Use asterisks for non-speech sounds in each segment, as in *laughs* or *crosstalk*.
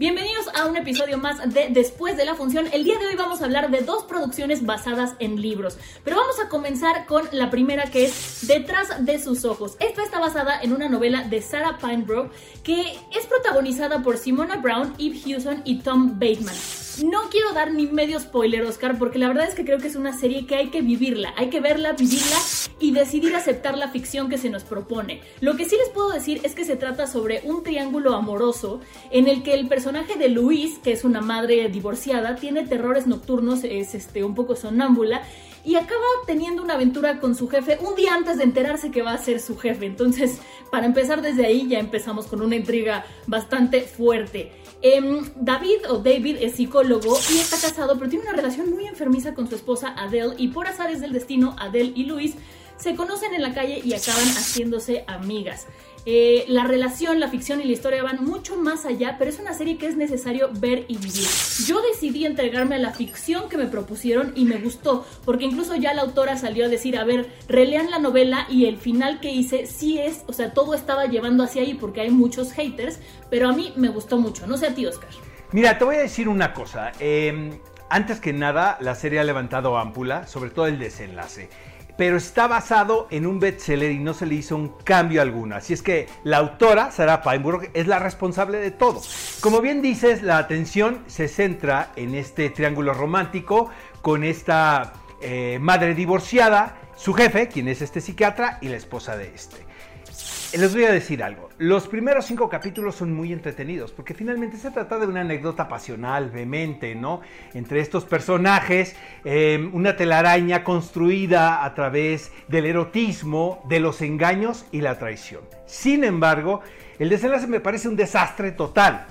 Bienvenidos a un episodio más de Después de la Función. El día de hoy vamos a hablar de dos producciones basadas en libros. Pero vamos a comenzar con la primera que es Detrás de sus ojos. Esta está basada en una novela de Sarah Pinebrook que es protagonizada por Simona Brown, Eve Hewson y Tom Bateman. No quiero dar ni medio spoiler, Oscar, porque la verdad es que creo que es una serie que hay que vivirla, hay que verla, vivirla y decidir aceptar la ficción que se nos propone. Lo que sí les puedo decir es que se trata sobre un triángulo amoroso en el que el personaje de Luis, que es una madre divorciada, tiene terrores nocturnos, es este un poco sonámbula y acaba teniendo una aventura con su jefe un día antes de enterarse que va a ser su jefe. Entonces, para empezar desde ahí ya empezamos con una intriga bastante fuerte. Em, David o David es psicólogo y está casado, pero tiene una relación muy enfermiza con su esposa Adele y por azares del destino, Adele y Luis se conocen en la calle y acaban haciéndose amigas. Eh, la relación, la ficción y la historia van mucho más allá, pero es una serie que es necesario ver y vivir. Yo decidí entregarme a la ficción que me propusieron y me gustó, porque incluso ya la autora salió a decir, a ver, relean la novela y el final que hice sí es, o sea, todo estaba llevando hacia ahí porque hay muchos haters, pero a mí me gustó mucho. No sé a ti, Oscar. Mira, te voy a decir una cosa. Eh, antes que nada, la serie ha levantado ámpula, sobre todo el desenlace pero está basado en un bestseller y no se le hizo un cambio alguno. Así es que la autora, Sarah Pineborough, es la responsable de todo. Como bien dices, la atención se centra en este triángulo romántico con esta eh, madre divorciada, su jefe, quien es este psiquiatra, y la esposa de este. Les voy a decir algo. Los primeros cinco capítulos son muy entretenidos porque finalmente se trata de una anécdota pasional, vehemente, ¿no? Entre estos personajes, eh, una telaraña construida a través del erotismo, de los engaños y la traición. Sin embargo, el desenlace me parece un desastre total.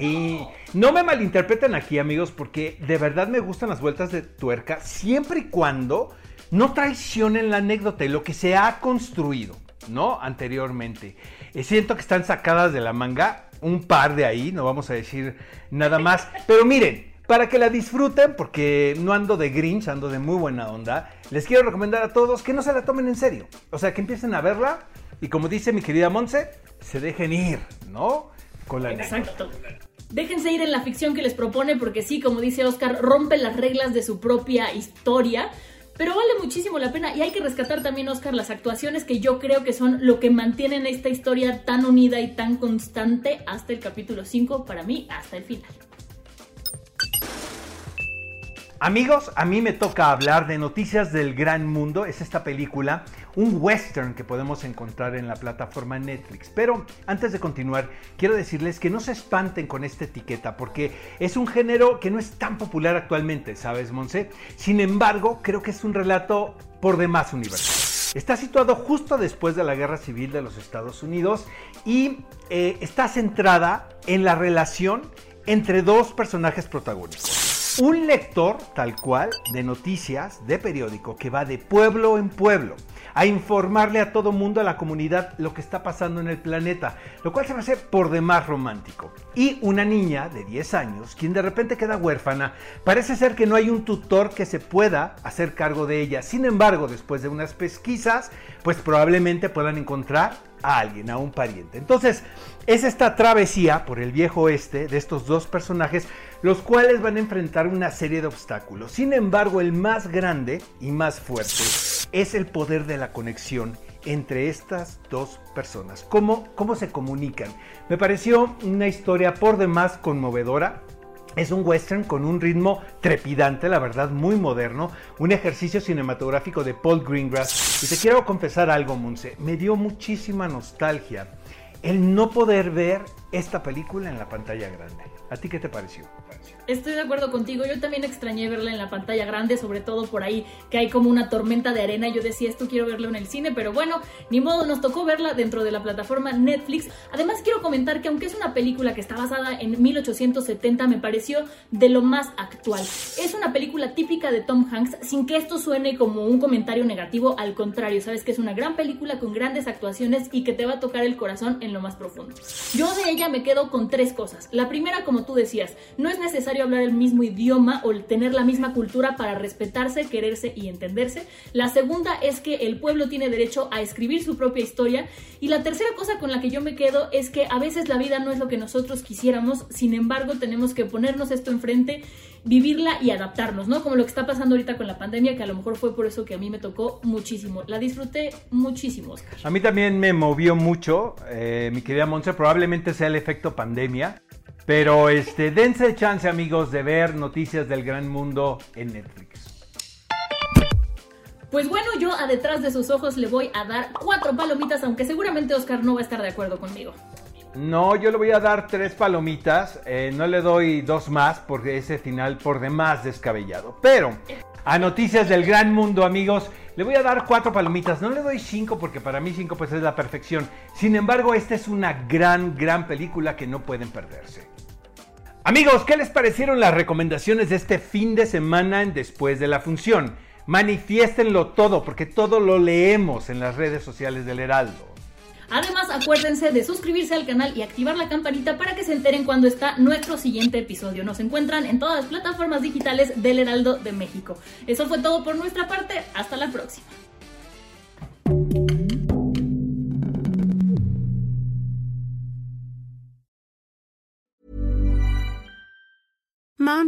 Y no me malinterpreten aquí, amigos, porque de verdad me gustan las vueltas de tuerca siempre y cuando no traicionen la anécdota y lo que se ha construido. ¿No? Anteriormente. Eh, siento que están sacadas de la manga, un par de ahí, no vamos a decir nada más. *laughs* Pero miren, para que la disfruten, porque no ando de Grinch, ando de muy buena onda, les quiero recomendar a todos que no se la tomen en serio. O sea, que empiecen a verla y como dice mi querida Monse, se dejen ir, ¿no? Con la Exacto. Déjense ir en la ficción que les propone porque sí, como dice Oscar, rompe las reglas de su propia historia pero vale muchísimo la pena y hay que rescatar también, Oscar, las actuaciones que yo creo que son lo que mantienen esta historia tan unida y tan constante hasta el capítulo 5, para mí, hasta el final. Amigos, a mí me toca hablar de Noticias del Gran Mundo. Es esta película, un western que podemos encontrar en la plataforma Netflix. Pero antes de continuar, quiero decirles que no se espanten con esta etiqueta porque es un género que no es tan popular actualmente, ¿sabes, Monse? Sin embargo, creo que es un relato por demás universal. Está situado justo después de la Guerra Civil de los Estados Unidos y eh, está centrada en la relación entre dos personajes protagónicos un lector tal cual de noticias de periódico que va de pueblo en pueblo a informarle a todo mundo, a la comunidad, lo que está pasando en el planeta, lo cual se va a hacer por demás romántico. Y una niña de 10 años, quien de repente queda huérfana, parece ser que no hay un tutor que se pueda hacer cargo de ella. Sin embargo, después de unas pesquisas, pues probablemente puedan encontrar a alguien, a un pariente. Entonces, es esta travesía por el viejo oeste de estos dos personajes, los cuales van a enfrentar una serie de obstáculos. Sin embargo, el más grande y más fuerte es el poder de la conexión entre estas dos personas. ¿Cómo, cómo se comunican? Me pareció una historia por demás conmovedora. Es un western con un ritmo trepidante, la verdad, muy moderno, un ejercicio cinematográfico de Paul Greengrass. Y te quiero confesar algo, Monse, me dio muchísima nostalgia el no poder ver esta película en la pantalla grande. ¿A ti qué te pareció? Estoy de acuerdo contigo, yo también extrañé verla en la pantalla grande, sobre todo por ahí que hay como una tormenta de arena. Yo decía, esto quiero verlo en el cine, pero bueno, ni modo, nos tocó verla dentro de la plataforma Netflix. Además, quiero comentar que aunque es una película que está basada en 1870, me pareció de lo más actual. Es una película típica de Tom Hanks, sin que esto suene como un comentario negativo, al contrario, sabes que es una gran película con grandes actuaciones y que te va a tocar el corazón en lo más profundo. Yo de ella me quedo con tres cosas. La primera, como tú decías, no es necesario hablar el mismo idioma o tener la misma cultura para respetarse, quererse y entenderse. La segunda es que el pueblo tiene derecho a escribir su propia historia. Y la tercera cosa con la que yo me quedo es que a veces la vida no es lo que nosotros quisiéramos, sin embargo tenemos que ponernos esto enfrente vivirla y adaptarnos, ¿no? Como lo que está pasando ahorita con la pandemia, que a lo mejor fue por eso que a mí me tocó muchísimo. La disfruté muchísimo, Oscar. A mí también me movió mucho, eh, mi querida Monse, probablemente sea el efecto pandemia. Pero este, dense chance, amigos, de ver noticias del gran mundo en Netflix. Pues bueno, yo a detrás de sus ojos le voy a dar cuatro palomitas, aunque seguramente Oscar no va a estar de acuerdo conmigo. No, yo le voy a dar tres palomitas, eh, no le doy dos más porque ese final por demás descabellado. Pero a noticias del gran mundo, amigos, le voy a dar cuatro palomitas. No le doy cinco porque para mí cinco pues es la perfección. Sin embargo, esta es una gran, gran película que no pueden perderse. Amigos, ¿qué les parecieron las recomendaciones de este fin de semana en después de la función? Manifiéstenlo todo porque todo lo leemos en las redes sociales del Heraldo. Además, acuérdense de suscribirse al canal y activar la campanita para que se enteren cuando está nuestro siguiente episodio. Nos encuentran en todas las plataformas digitales del Heraldo de México. Eso fue todo por nuestra parte. Hasta la próxima.